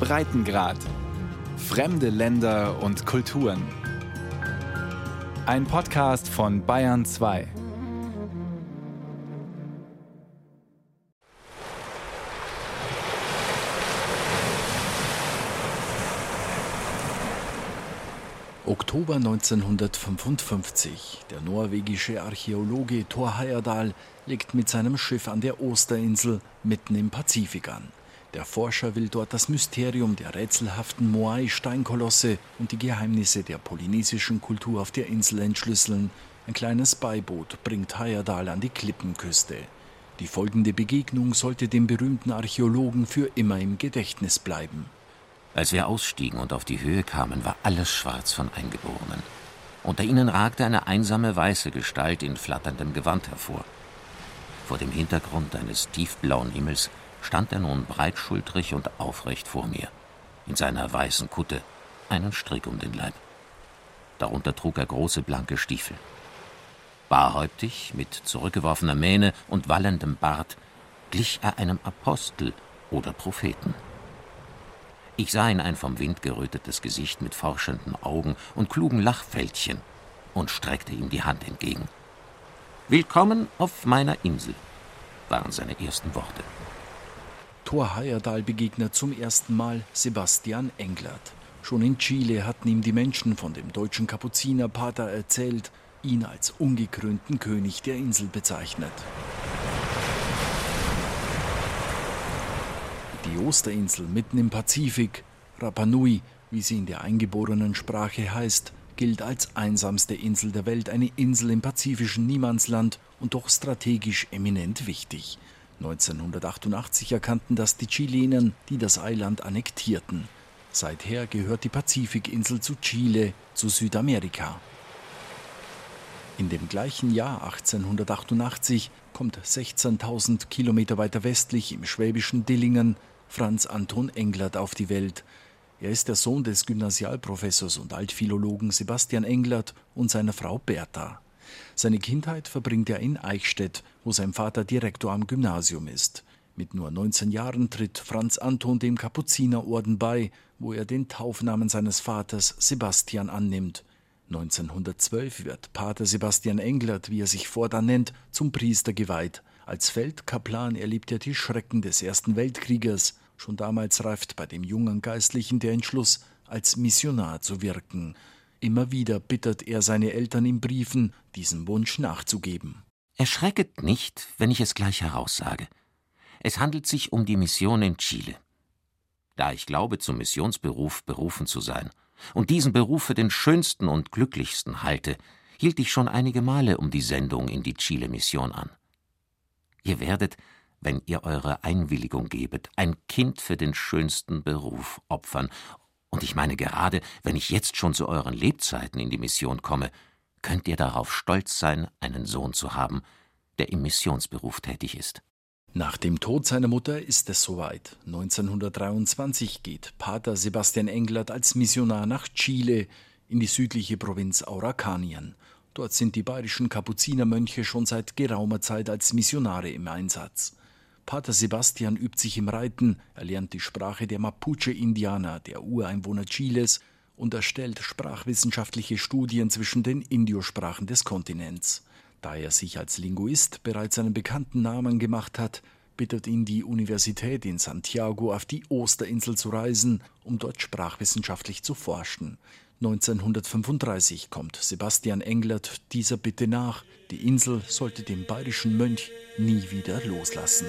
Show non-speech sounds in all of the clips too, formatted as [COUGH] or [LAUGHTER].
Breitengrad. Fremde Länder und Kulturen. Ein Podcast von Bayern 2. Oktober 1955. Der norwegische Archäologe Thor Heyerdahl legt mit seinem Schiff an der Osterinsel mitten im Pazifik an. Der Forscher will dort das Mysterium der rätselhaften Moai-Steinkolosse und die Geheimnisse der polynesischen Kultur auf der Insel entschlüsseln. Ein kleines Beiboot bringt Heyerdahl an die Klippenküste. Die folgende Begegnung sollte dem berühmten Archäologen für immer im Gedächtnis bleiben. Als wir ausstiegen und auf die Höhe kamen, war alles schwarz von Eingeborenen. Unter ihnen ragte eine einsame weiße Gestalt in flatterndem Gewand hervor. Vor dem Hintergrund eines tiefblauen Himmels stand er nun breitschultrig und aufrecht vor mir, in seiner weißen Kutte, einen Strick um den Leib. Darunter trug er große blanke Stiefel. Barhäuptig, mit zurückgeworfener Mähne und wallendem Bart, glich er einem Apostel oder Propheten. Ich sah in ein vom Wind gerötetes Gesicht mit forschenden Augen und klugen Lachfältchen und streckte ihm die Hand entgegen. Willkommen auf meiner Insel, waren seine ersten Worte. Thor Heyerdahl begegnet zum ersten Mal Sebastian Englert. Schon in Chile hatten ihm die Menschen von dem deutschen Kapuzinerpater erzählt, ihn als ungekrönten König der Insel bezeichnet. Die Osterinsel mitten im Pazifik, Rapa Nui, wie sie in der eingeborenen Sprache heißt, gilt als einsamste Insel der Welt, eine Insel im pazifischen Niemandsland und doch strategisch eminent wichtig. 1988 erkannten das die Chilenen, die das Eiland annektierten. Seither gehört die Pazifikinsel zu Chile, zu Südamerika. In dem gleichen Jahr 1888 kommt 16.000 Kilometer weiter westlich im schwäbischen Dillingen Franz Anton Englert auf die Welt. Er ist der Sohn des Gymnasialprofessors und Altphilologen Sebastian Englert und seiner Frau Bertha. Seine Kindheit verbringt er in Eichstätt, wo sein Vater Direktor am Gymnasium ist. Mit nur 19 Jahren tritt Franz Anton dem Kapuzinerorden bei, wo er den Taufnamen seines Vaters Sebastian annimmt. 1912 wird Pater Sebastian Englert, wie er sich fortan nennt, zum Priester geweiht. Als Feldkaplan erlebt er die Schrecken des Ersten Weltkrieges. Schon damals reift bei dem jungen Geistlichen der Entschluss, als Missionar zu wirken. Immer wieder bittet er seine Eltern in Briefen, diesem Wunsch nachzugeben. Erschrecket nicht, wenn ich es gleich heraussage. Es handelt sich um die Mission in Chile. Da ich glaube, zum Missionsberuf berufen zu sein und diesen Beruf für den schönsten und glücklichsten halte, hielt ich schon einige Male um die Sendung in die Chile-Mission an. Ihr werdet, wenn ihr eure Einwilligung gebet, ein Kind für den schönsten Beruf opfern. Und ich meine gerade, wenn ich jetzt schon zu euren Lebzeiten in die Mission komme, könnt ihr darauf stolz sein, einen Sohn zu haben, der im Missionsberuf tätig ist. Nach dem Tod seiner Mutter ist es soweit. 1923 geht Pater Sebastian Englert als Missionar nach Chile in die südliche Provinz Aurakanien. Dort sind die bayerischen Kapuzinermönche schon seit geraumer Zeit als Missionare im Einsatz. Pater Sebastian übt sich im Reiten, er lernt die Sprache der Mapuche-Indianer, der Ureinwohner Chiles, und erstellt sprachwissenschaftliche Studien zwischen den Indiosprachen des Kontinents. Da er sich als Linguist bereits einen bekannten Namen gemacht hat, bittet ihn die Universität in Santiago auf die Osterinsel zu reisen, um dort sprachwissenschaftlich zu forschen. 1935 kommt Sebastian Englert dieser Bitte nach, die Insel sollte den bayerischen Mönch nie wieder loslassen.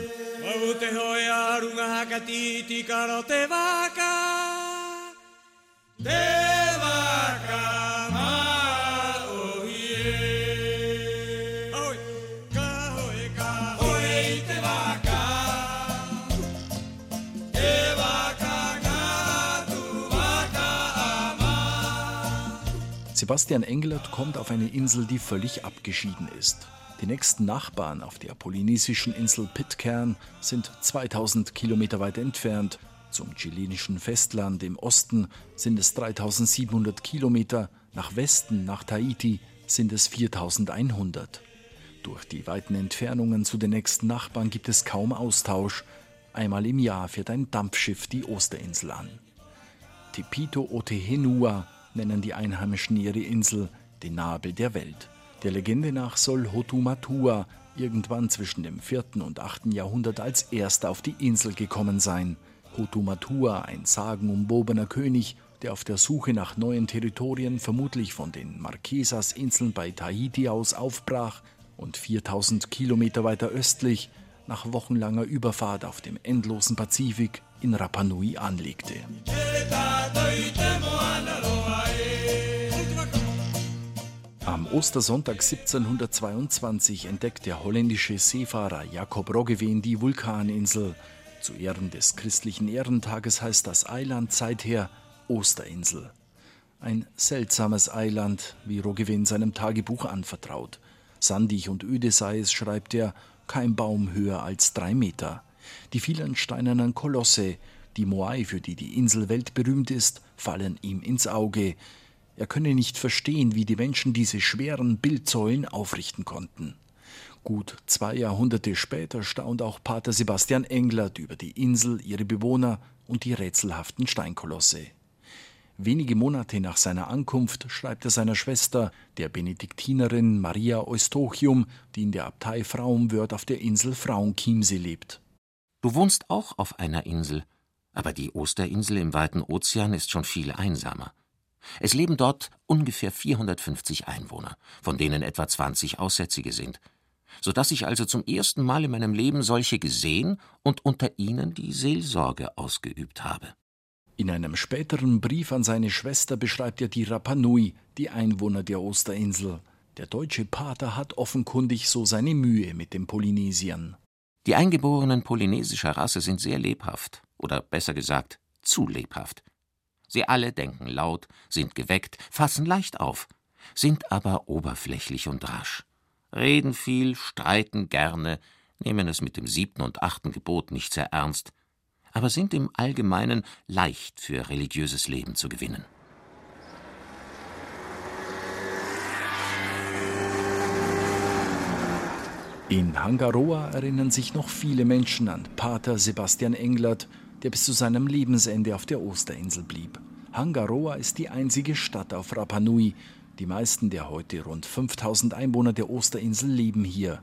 Sebastian Englert kommt auf eine Insel, die völlig abgeschieden ist. Die nächsten Nachbarn auf der polynesischen Insel Pitcairn sind 2000 Kilometer weit entfernt. Zum chilenischen Festland im Osten sind es 3700 Kilometer, nach Westen, nach Tahiti, sind es 4100. Durch die weiten Entfernungen zu den nächsten Nachbarn gibt es kaum Austausch. Einmal im Jahr fährt ein Dampfschiff die Osterinsel an. Tepito Otehenua nennen die Einheimischen ihre Insel den Nabel der Welt. Der Legende nach soll Hotumatua irgendwann zwischen dem 4. und 8. Jahrhundert als erster auf die Insel gekommen sein. Hotumatua, ein sagenumwobener König, der auf der Suche nach neuen Territorien vermutlich von den Marquesas-Inseln bei Tahiti aus aufbrach und 4000 Kilometer weiter östlich nach wochenlanger Überfahrt auf dem endlosen Pazifik in Rapa Nui anlegte. Am Ostersonntag 1722 entdeckt der holländische Seefahrer Jakob Roggeveen die Vulkaninsel. Zu Ehren des christlichen Ehrentages heißt das Eiland seither Osterinsel. Ein seltsames Eiland, wie Roggeveen seinem Tagebuch anvertraut. Sandig und öde sei es, schreibt er, kein Baum höher als drei Meter. Die vielen steinernen Kolosse, die Moai, für die die Insel weltberühmt ist, fallen ihm ins Auge. Er könne nicht verstehen, wie die Menschen diese schweren Bildsäulen aufrichten konnten. Gut zwei Jahrhunderte später staunt auch Pater Sebastian Englert über die Insel, ihre Bewohner und die rätselhaften Steinkolosse. Wenige Monate nach seiner Ankunft schreibt er seiner Schwester, der Benediktinerin Maria Eustochium, die in der Abtei Frauenwörth auf der Insel Frauenchiemsee lebt. Du wohnst auch auf einer Insel, aber die Osterinsel im weiten Ozean ist schon viel einsamer. Es leben dort ungefähr 450 Einwohner, von denen etwa 20 Aussätzige sind, so dass ich also zum ersten Mal in meinem Leben solche gesehen und unter ihnen die Seelsorge ausgeübt habe. In einem späteren Brief an seine Schwester beschreibt er die Rapa Nui, die Einwohner der Osterinsel. Der deutsche Pater hat offenkundig so seine Mühe mit den Polynesiern. Die Eingeborenen polynesischer Rasse sind sehr lebhaft, oder besser gesagt, zu lebhaft. Sie alle denken laut, sind geweckt, fassen leicht auf, sind aber oberflächlich und rasch, reden viel, streiten gerne, nehmen es mit dem siebten und achten Gebot nicht sehr ernst, aber sind im Allgemeinen leicht für religiöses Leben zu gewinnen. In Hangaroa erinnern sich noch viele Menschen an Pater Sebastian Englert, der bis zu seinem Lebensende auf der Osterinsel blieb. Hangaroa ist die einzige Stadt auf Rapa Nui. Die meisten der heute rund 5000 Einwohner der Osterinsel leben hier.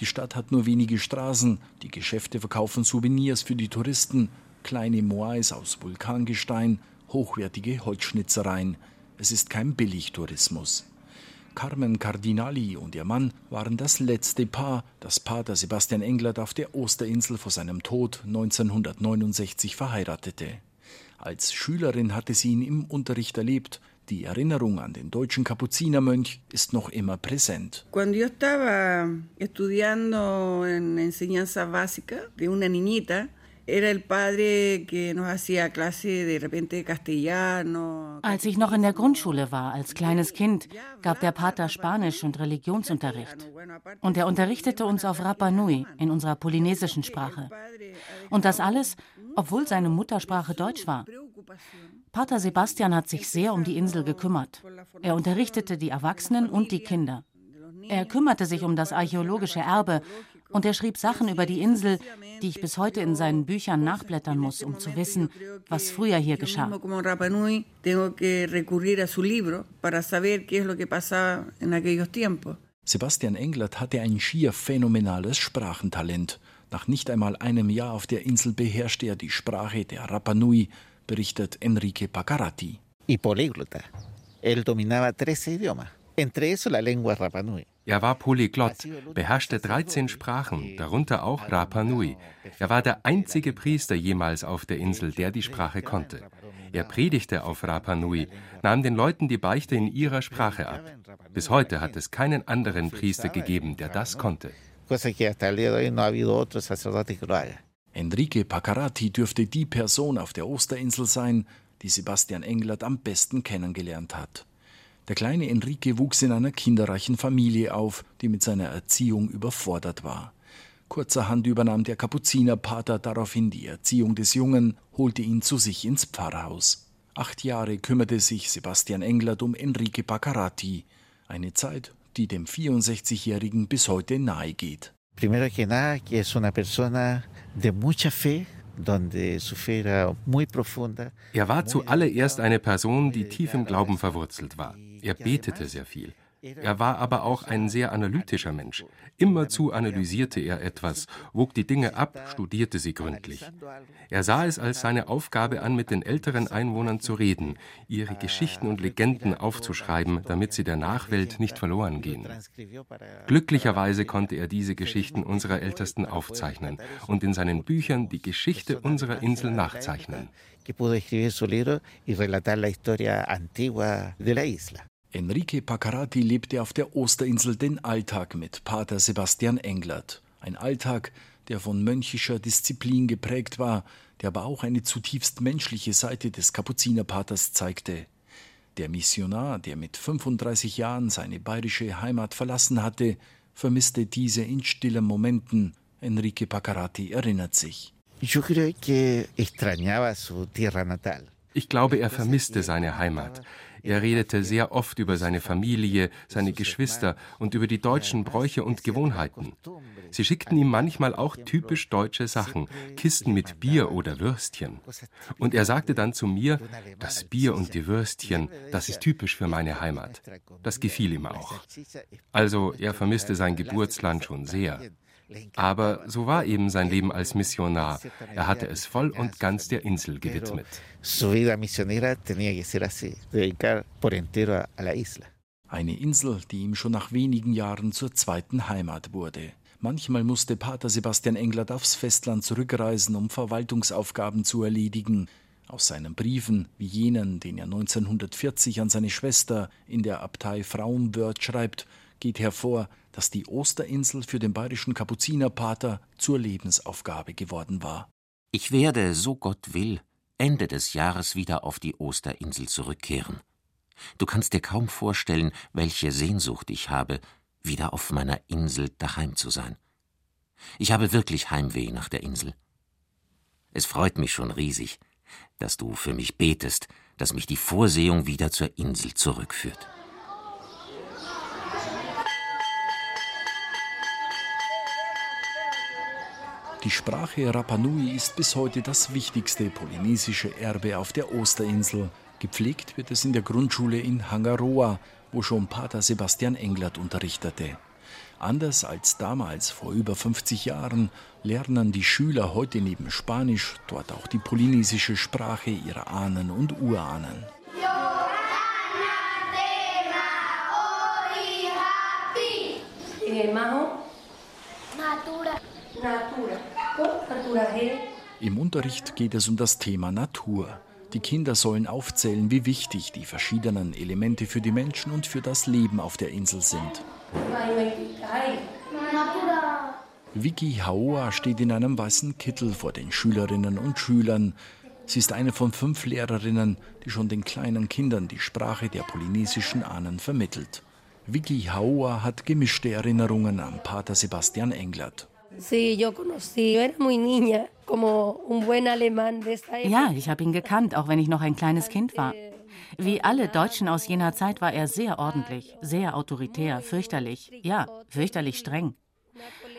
Die Stadt hat nur wenige Straßen, die Geschäfte verkaufen Souvenirs für die Touristen, kleine Moais aus Vulkangestein, hochwertige Holzschnitzereien. Es ist kein Billigtourismus. Carmen Cardinali und ihr Mann waren das letzte Paar, das Pater Sebastian Englert auf der Osterinsel vor seinem Tod 1969 verheiratete. Als Schülerin hatte sie ihn im Unterricht erlebt. Die Erinnerung an den deutschen Kapuzinermönch ist noch immer präsent. Cuando yo estaba estudiando en enseñanza básica de una niñita, als ich noch in der Grundschule war, als kleines Kind, gab der Pater Spanisch- und Religionsunterricht. Und er unterrichtete uns auf Rapa Nui, in unserer polynesischen Sprache. Und das alles, obwohl seine Muttersprache Deutsch war. Pater Sebastian hat sich sehr um die Insel gekümmert. Er unterrichtete die Erwachsenen und die Kinder. Er kümmerte sich um das archäologische Erbe und er schrieb Sachen über die Insel, die ich bis heute in seinen Büchern nachblättern muss, um zu wissen, was früher hier geschah. Sebastian Englert hatte ein schier phänomenales Sprachentalent. Nach nicht einmal einem Jahr auf der Insel beherrschte er die Sprache der Rapa Nui, berichtet Enrique Pacarati. Y políglota. Él dominaba 13 idiomas, entre eso la lengua Rapa Nui. Er war Polyglott, beherrschte 13 Sprachen, darunter auch Rapa Nui. Er war der einzige Priester jemals auf der Insel, der die Sprache konnte. Er predigte auf Rapa Nui, nahm den Leuten die Beichte in ihrer Sprache ab. Bis heute hat es keinen anderen Priester gegeben, der das konnte. Enrique Pacarati dürfte die Person auf der Osterinsel sein, die Sebastian Englert am besten kennengelernt hat. Der kleine Enrique wuchs in einer kinderreichen Familie auf, die mit seiner Erziehung überfordert war. Kurzerhand übernahm der Kapuzinerpater daraufhin die Erziehung des Jungen, holte ihn zu sich ins Pfarrhaus. Acht Jahre kümmerte sich Sebastian Englert um Enrique Baccarati, eine Zeit, die dem 64-Jährigen bis heute nahe geht. Primero que nada, que es una persona de mucha fe, er war zuallererst eine Person, die tief im Glauben verwurzelt war. Er betete sehr viel. Er war aber auch ein sehr analytischer Mensch. Immerzu analysierte er etwas, wog die Dinge ab, studierte sie gründlich. Er sah es als seine Aufgabe an, mit den älteren Einwohnern zu reden, ihre Geschichten und Legenden aufzuschreiben, damit sie der Nachwelt nicht verloren gehen. Glücklicherweise konnte er diese Geschichten unserer Ältesten aufzeichnen und in seinen Büchern die Geschichte unserer Insel nachzeichnen. Enrique Paccarati lebte auf der Osterinsel den Alltag mit Pater Sebastian Englert. Ein Alltag, der von mönchischer Disziplin geprägt war, der aber auch eine zutiefst menschliche Seite des Kapuzinerpaters zeigte. Der Missionar, der mit 35 Jahren seine bayerische Heimat verlassen hatte, vermisste diese in stillen Momenten. Enrique Paccarati erinnert sich. Ich glaube, er vermisste seine Heimat. Er redete sehr oft über seine Familie, seine Geschwister und über die deutschen Bräuche und Gewohnheiten. Sie schickten ihm manchmal auch typisch deutsche Sachen, Kisten mit Bier oder Würstchen. Und er sagte dann zu mir, das Bier und die Würstchen, das ist typisch für meine Heimat. Das gefiel ihm auch. Also er vermisste sein Geburtsland schon sehr. Aber so war eben sein Leben als Missionar. Er hatte es voll und ganz der Insel gewidmet. Eine Insel, die ihm schon nach wenigen Jahren zur zweiten Heimat wurde. Manchmal musste Pater Sebastian Englert aufs Festland zurückreisen, um Verwaltungsaufgaben zu erledigen. Aus seinen Briefen, wie jenen, den er 1940 an seine Schwester in der Abtei Frauenwörth schreibt, geht hervor, dass die Osterinsel für den bayerischen Kapuzinerpater zur Lebensaufgabe geworden war. Ich werde, so Gott will, Ende des Jahres wieder auf die Osterinsel zurückkehren. Du kannst dir kaum vorstellen, welche Sehnsucht ich habe, wieder auf meiner Insel daheim zu sein. Ich habe wirklich Heimweh nach der Insel. Es freut mich schon riesig, dass du für mich betest, dass mich die Vorsehung wieder zur Insel zurückführt. Die Sprache Rapanui ist bis heute das wichtigste polynesische Erbe auf der Osterinsel. Gepflegt wird es in der Grundschule in Hangaroa, wo schon Pater Sebastian Englert unterrichtete. Anders als damals vor über 50 Jahren lernen die Schüler heute neben Spanisch dort auch die polynesische Sprache ihrer Ahnen und Urahnen. Natura. Natura. Im Unterricht geht es um das Thema Natur. Die Kinder sollen aufzählen, wie wichtig die verschiedenen Elemente für die Menschen und für das Leben auf der Insel sind. Vicky Haoa steht in einem weißen Kittel vor den Schülerinnen und Schülern. Sie ist eine von fünf Lehrerinnen, die schon den kleinen Kindern die Sprache der polynesischen Ahnen vermittelt. Vicky Haoa hat gemischte Erinnerungen an Pater Sebastian Englert. Ja, ich habe ihn gekannt, auch wenn ich noch ein kleines Kind war. Wie alle Deutschen aus jener Zeit war er sehr ordentlich, sehr autoritär, fürchterlich, ja, fürchterlich streng.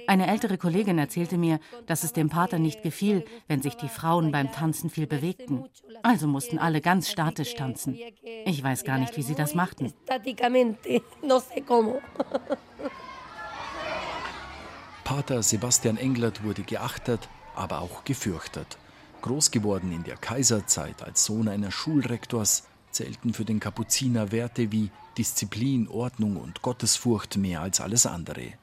Eine ältere Kollegin erzählte mir, dass es dem Pater nicht gefiel, wenn sich die Frauen beim Tanzen viel bewegten. Also mussten alle ganz statisch tanzen. Ich weiß gar nicht, wie sie das machten. [LAUGHS] Pater Sebastian Englert wurde geachtet, aber auch gefürchtet. Groß geworden in der Kaiserzeit als Sohn eines Schulrektors, zählten für den Kapuziner Werte wie Disziplin, Ordnung und Gottesfurcht mehr als alles andere.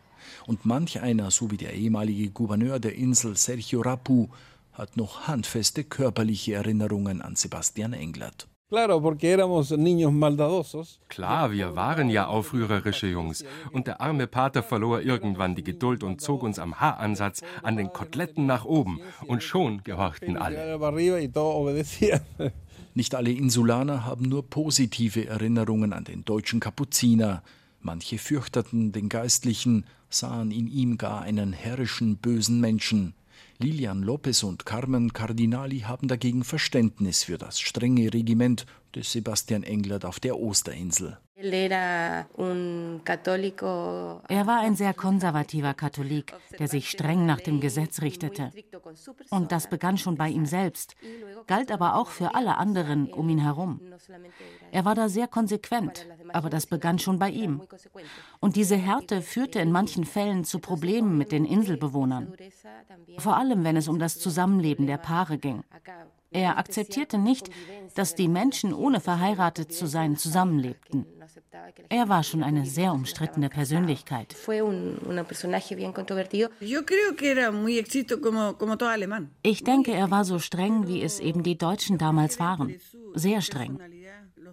Und manch einer, so wie der ehemalige Gouverneur der Insel Sergio Rapu, hat noch handfeste körperliche Erinnerungen an Sebastian Englert. Klar, wir waren ja aufrührerische Jungs. Und der arme Pater verlor irgendwann die Geduld und zog uns am Haaransatz an den Koteletten nach oben. Und schon gehorchten alle. [LAUGHS] Nicht alle Insulaner haben nur positive Erinnerungen an den deutschen Kapuziner. Manche fürchteten den Geistlichen, sahen in ihm gar einen herrischen, bösen Menschen. Lilian Lopez und Carmen Cardinali haben dagegen Verständnis für das strenge Regiment des Sebastian Englert auf der Osterinsel. Er war ein sehr konservativer Katholik, der sich streng nach dem Gesetz richtete. Und das begann schon bei ihm selbst, galt aber auch für alle anderen um ihn herum. Er war da sehr konsequent, aber das begann schon bei ihm. Und diese Härte führte in manchen Fällen zu Problemen mit den Inselbewohnern, vor allem wenn es um das Zusammenleben der Paare ging. Er akzeptierte nicht, dass die Menschen ohne verheiratet zu sein zusammenlebten. Er war schon eine sehr umstrittene Persönlichkeit. Ich denke, er war so streng, wie es eben die Deutschen damals waren. Sehr streng.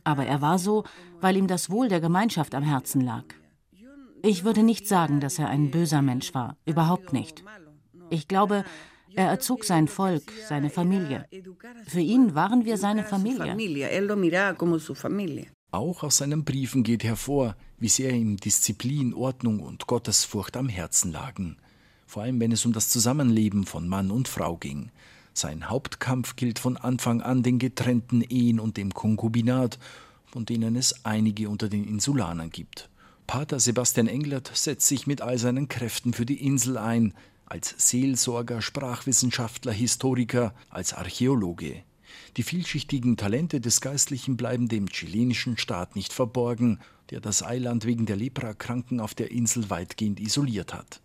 Aber er war so, weil ihm das Wohl der Gemeinschaft am Herzen lag. Ich würde nicht sagen, dass er ein böser Mensch war. Überhaupt nicht. Ich glaube, er erzog sein Volk, seine Familie. Für ihn waren wir seine Familie. Auch aus seinen Briefen geht hervor, wie sehr ihm Disziplin, Ordnung und Gottesfurcht am Herzen lagen, vor allem wenn es um das Zusammenleben von Mann und Frau ging. Sein Hauptkampf gilt von Anfang an den getrennten Ehen und dem Konkubinat, von denen es einige unter den Insulanern gibt. Pater Sebastian Englert setzt sich mit all seinen Kräften für die Insel ein, als Seelsorger, Sprachwissenschaftler, Historiker, als Archäologe. Die vielschichtigen Talente des Geistlichen bleiben dem chilenischen Staat nicht verborgen, der das Eiland wegen der Leprakranken auf der Insel weitgehend isoliert hat.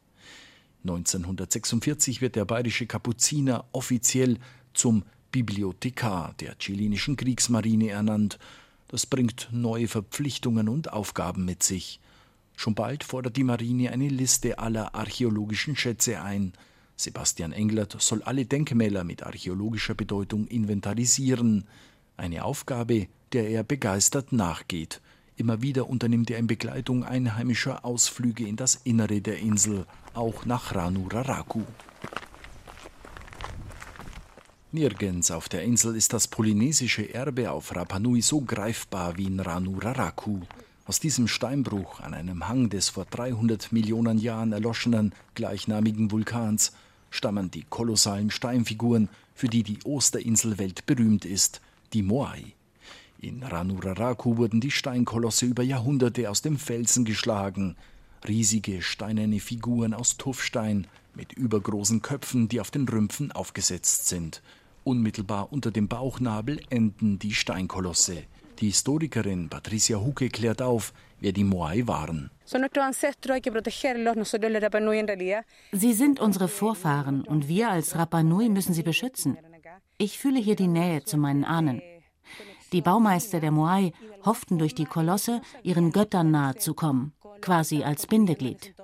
1946 wird der bayerische Kapuziner offiziell zum Bibliothekar der chilenischen Kriegsmarine ernannt. Das bringt neue Verpflichtungen und Aufgaben mit sich. Schon bald fordert die Marine eine Liste aller archäologischen Schätze ein. Sebastian Englert soll alle Denkmäler mit archäologischer Bedeutung inventarisieren. Eine Aufgabe, der er begeistert nachgeht. Immer wieder unternimmt er in Begleitung einheimischer Ausflüge in das Innere der Insel, auch nach Ranu Raraku. Nirgends auf der Insel ist das polynesische Erbe auf Rapa Nui so greifbar wie in Ranu Raraku. Aus diesem Steinbruch an einem Hang des vor 300 Millionen Jahren erloschenen gleichnamigen Vulkans stammen die kolossalen Steinfiguren, für die die Osterinsel weltberühmt ist, die Moai. In Ranuraraku wurden die Steinkolosse über Jahrhunderte aus dem Felsen geschlagen, riesige steinerne Figuren aus Tuffstein mit übergroßen Köpfen, die auf den Rümpfen aufgesetzt sind. Unmittelbar unter dem Bauchnabel enden die Steinkolosse. Die Historikerin Patricia Huke klärt auf, wer die Moai waren. Sie sind unsere Vorfahren und wir als Rapa Nui müssen sie beschützen. Ich fühle hier die Nähe zu meinen Ahnen. Die Baumeister der Moai hofften durch die Kolosse, ihren Göttern nahe zu kommen, quasi als Bindeglied.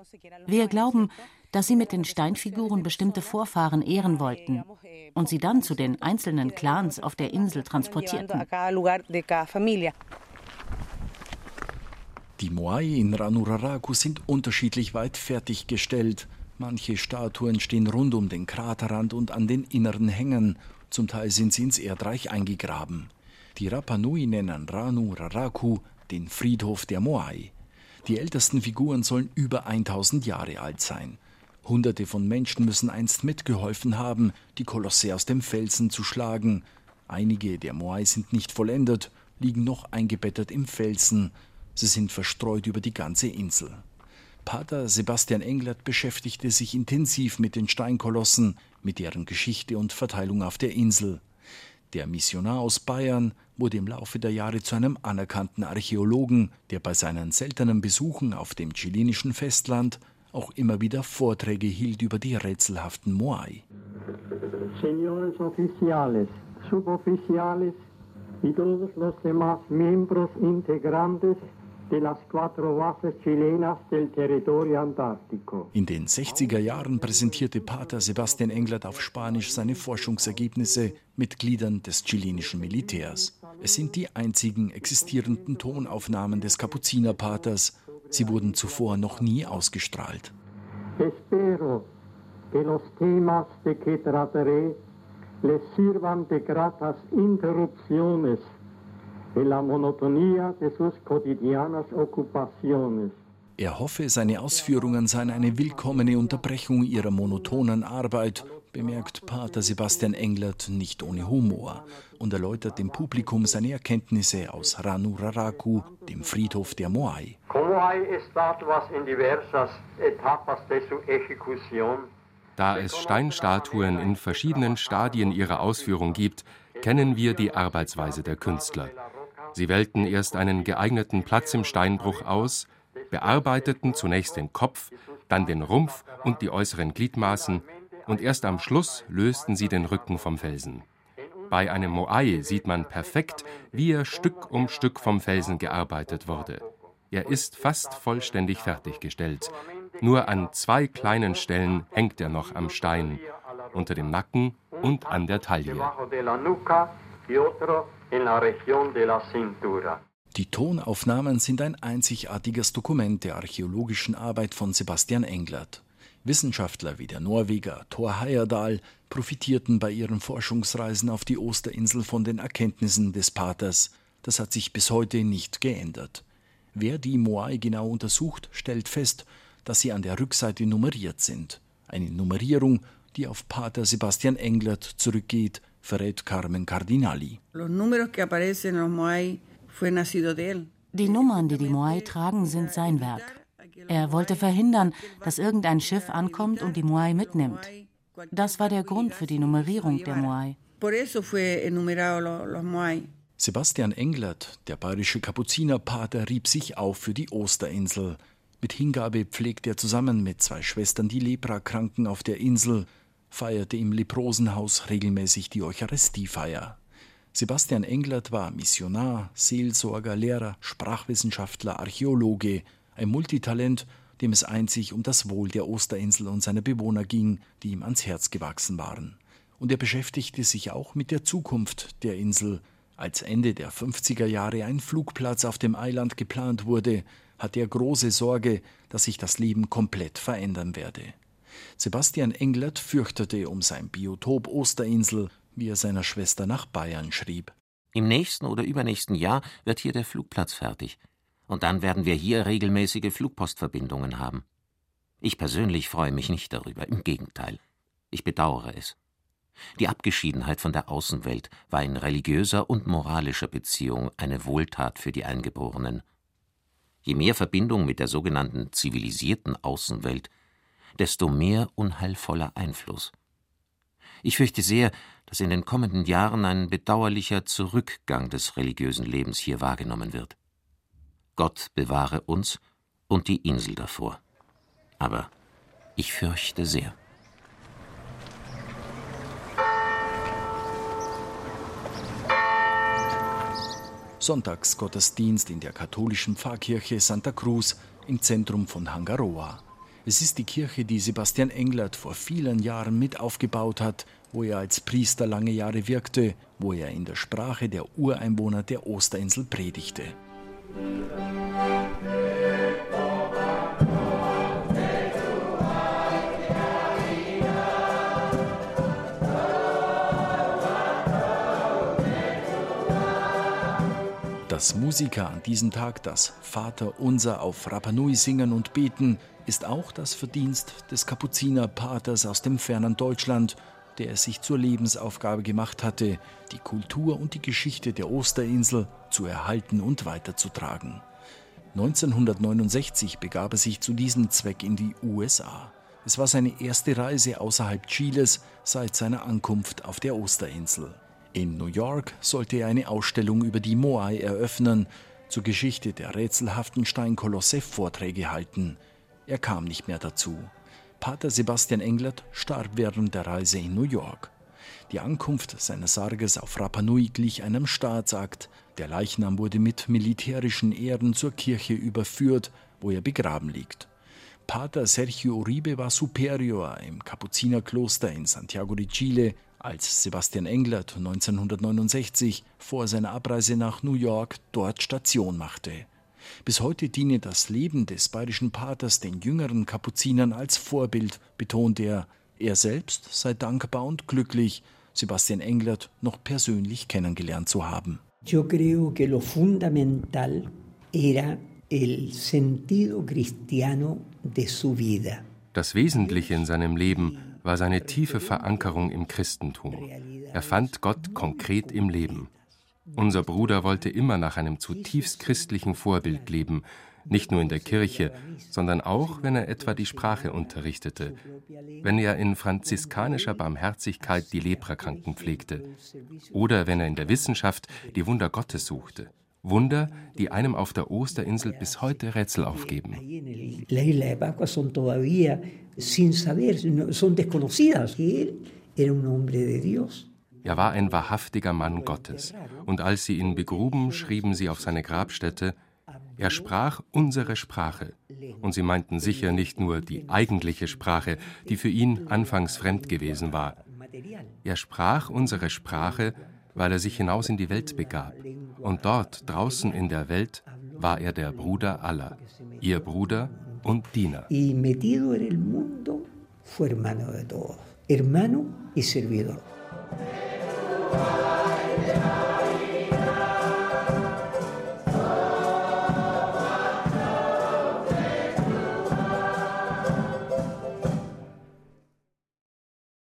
Wir glauben, dass sie mit den Steinfiguren bestimmte Vorfahren ehren wollten und sie dann zu den einzelnen Clans auf der Insel transportierten. Die Moai in Ranuraraku sind unterschiedlich weit fertiggestellt. Manche Statuen stehen rund um den Kraterrand und an den inneren Hängen, zum Teil sind sie ins Erdreich eingegraben. Die Rapa Nui nennen Ranu Raraku den Friedhof der Moai. Die ältesten Figuren sollen über 1000 Jahre alt sein. Hunderte von Menschen müssen einst mitgeholfen haben, die Kolosse aus dem Felsen zu schlagen. Einige der Moai sind nicht vollendet, liegen noch eingebettet im Felsen. Sie sind verstreut über die ganze Insel. Pater Sebastian Englert beschäftigte sich intensiv mit den Steinkolossen, mit deren Geschichte und Verteilung auf der Insel. Der Missionar aus Bayern wurde im Laufe der Jahre zu einem anerkannten Archäologen, der bei seinen seltenen Besuchen auf dem chilenischen Festland auch immer wieder Vorträge hielt über die rätselhaften Moai. Señores oficiales, suboficiales y todos los demás miembros integrantes in den 60er Jahren präsentierte Pater Sebastian Englert auf Spanisch seine Forschungsergebnisse Mitgliedern des chilenischen Militärs. Es sind die einzigen existierenden Tonaufnahmen des Kapuzinerpaters, Sie wurden zuvor noch nie ausgestrahlt. Espero que los temas de que trataré les sirvan de gratas interrupciones en la monotonía de sus cotidianas ocupaciones. Er hoffe, seine Ausführungen seien eine willkommene Unterbrechung ihrer monotonen Arbeit, bemerkt Pater Sebastian Englert nicht ohne Humor. und erläutert dem Publikum seine Erkenntnisse aus Ranuraraku, dem Friedhof der Moai. Da es Steinstatuen in verschiedenen Stadien ihrer Ausführung gibt, kennen wir die Arbeitsweise der Künstler. Sie wählten erst einen geeigneten Platz im Steinbruch aus, bearbeiteten zunächst den Kopf, dann den Rumpf und die äußeren Gliedmaßen, und erst am Schluss lösten sie den Rücken vom Felsen. Bei einem Moai sieht man perfekt, wie er Stück um Stück vom Felsen gearbeitet wurde. Er ist fast vollständig fertiggestellt. Nur an zwei kleinen Stellen hängt er noch am Stein, unter dem Nacken und an der Taille. Die Tonaufnahmen sind ein einzigartiges Dokument der archäologischen Arbeit von Sebastian Englert. Wissenschaftler wie der Norweger Thor Heyerdahl profitierten bei ihren Forschungsreisen auf die Osterinsel von den Erkenntnissen des Paters. Das hat sich bis heute nicht geändert. Wer die Moai genau untersucht, stellt fest, dass sie an der Rückseite nummeriert sind. Eine Nummerierung, die auf Pater Sebastian Englert zurückgeht, verrät Carmen Cardinali. Die Nummern, die die Moai tragen, sind sein Werk. Er wollte verhindern, dass irgendein Schiff ankommt und die Moai mitnimmt. Das war der Grund für die Nummerierung der Moai. Sebastian Englert, der bayerische Kapuzinerpater, rieb sich auf für die Osterinsel. Mit Hingabe pflegte er zusammen mit zwei Schwestern die Leprakranken auf der Insel, feierte im Leprosenhaus regelmäßig die Eucharistiefeier. Sebastian Englert war Missionar, Seelsorger, Lehrer, Sprachwissenschaftler, Archäologe, ein Multitalent, dem es einzig um das Wohl der Osterinsel und seiner Bewohner ging, die ihm ans Herz gewachsen waren. Und er beschäftigte sich auch mit der Zukunft der Insel. Als Ende der 50er Jahre ein Flugplatz auf dem Eiland geplant wurde, hatte er große Sorge, dass sich das Leben komplett verändern werde. Sebastian Englert fürchtete um sein Biotop Osterinsel, wie er seiner Schwester nach Bayern schrieb. Im nächsten oder übernächsten Jahr wird hier der Flugplatz fertig. Und dann werden wir hier regelmäßige Flugpostverbindungen haben. Ich persönlich freue mich nicht darüber, im Gegenteil. Ich bedauere es. Die Abgeschiedenheit von der Außenwelt war in religiöser und moralischer Beziehung eine Wohltat für die Eingeborenen. Je mehr Verbindung mit der sogenannten zivilisierten Außenwelt, desto mehr unheilvoller Einfluss. Ich fürchte sehr, dass in den kommenden Jahren ein bedauerlicher Zurückgang des religiösen Lebens hier wahrgenommen wird. Gott bewahre uns und die Insel davor. Aber ich fürchte sehr. Sonntagsgottesdienst in der katholischen Pfarrkirche Santa Cruz im Zentrum von Hangaroa. Es ist die Kirche, die Sebastian Englert vor vielen Jahren mit aufgebaut hat, wo er als Priester lange Jahre wirkte, wo er in der Sprache der Ureinwohner der Osterinsel predigte. Dass Musiker an diesem Tag das Vater Unser auf Rapanui singen und beten, ist auch das Verdienst des Kapuzinerpaters aus dem fernen Deutschland, der es sich zur Lebensaufgabe gemacht hatte, die Kultur und die Geschichte der Osterinsel zu erhalten und weiterzutragen. 1969 begab er sich zu diesem Zweck in die USA. Es war seine erste Reise außerhalb Chiles seit seiner Ankunft auf der Osterinsel. In New York sollte er eine Ausstellung über die Moai eröffnen, zur Geschichte der rätselhaften Steinkolosse Vorträge halten. Er kam nicht mehr dazu. Pater Sebastian Englert starb während der Reise in New York. Die Ankunft seines Sarges auf Rapa Nui glich einem Staatsakt. Der Leichnam wurde mit militärischen Ehren zur Kirche überführt, wo er begraben liegt. Pater Sergio Uribe war Superior im Kapuzinerkloster in Santiago de Chile, als Sebastian Englert 1969 vor seiner Abreise nach New York dort Station machte. Bis heute diene das Leben des bayerischen Paters den jüngeren Kapuzinern als Vorbild, betont er. Er selbst sei dankbar und glücklich, Sebastian Englert noch persönlich kennengelernt zu haben. Yo creo que lo fundamental era el sentido cristiano de su vida. Das Wesentliche in seinem Leben war seine tiefe Verankerung im Christentum. Er fand Gott konkret im Leben. Unser Bruder wollte immer nach einem zutiefst christlichen Vorbild leben, nicht nur in der Kirche, sondern auch, wenn er etwa die Sprache unterrichtete, wenn er in franziskanischer Barmherzigkeit die Leprakranken pflegte oder wenn er in der Wissenschaft die Wunder Gottes suchte. Wunder, die einem auf der Osterinsel bis heute Rätsel aufgeben. Er war ein wahrhaftiger Mann Gottes, und als sie ihn begruben, schrieben sie auf seine Grabstätte, er sprach unsere Sprache. Und sie meinten sicher nicht nur die eigentliche Sprache, die für ihn anfangs fremd gewesen war. Er sprach unsere Sprache, weil er sich hinaus in die Welt begab. Und dort, draußen in der Welt, war er der Bruder aller, ihr Bruder und Diener. Hermano y servidor. Lord,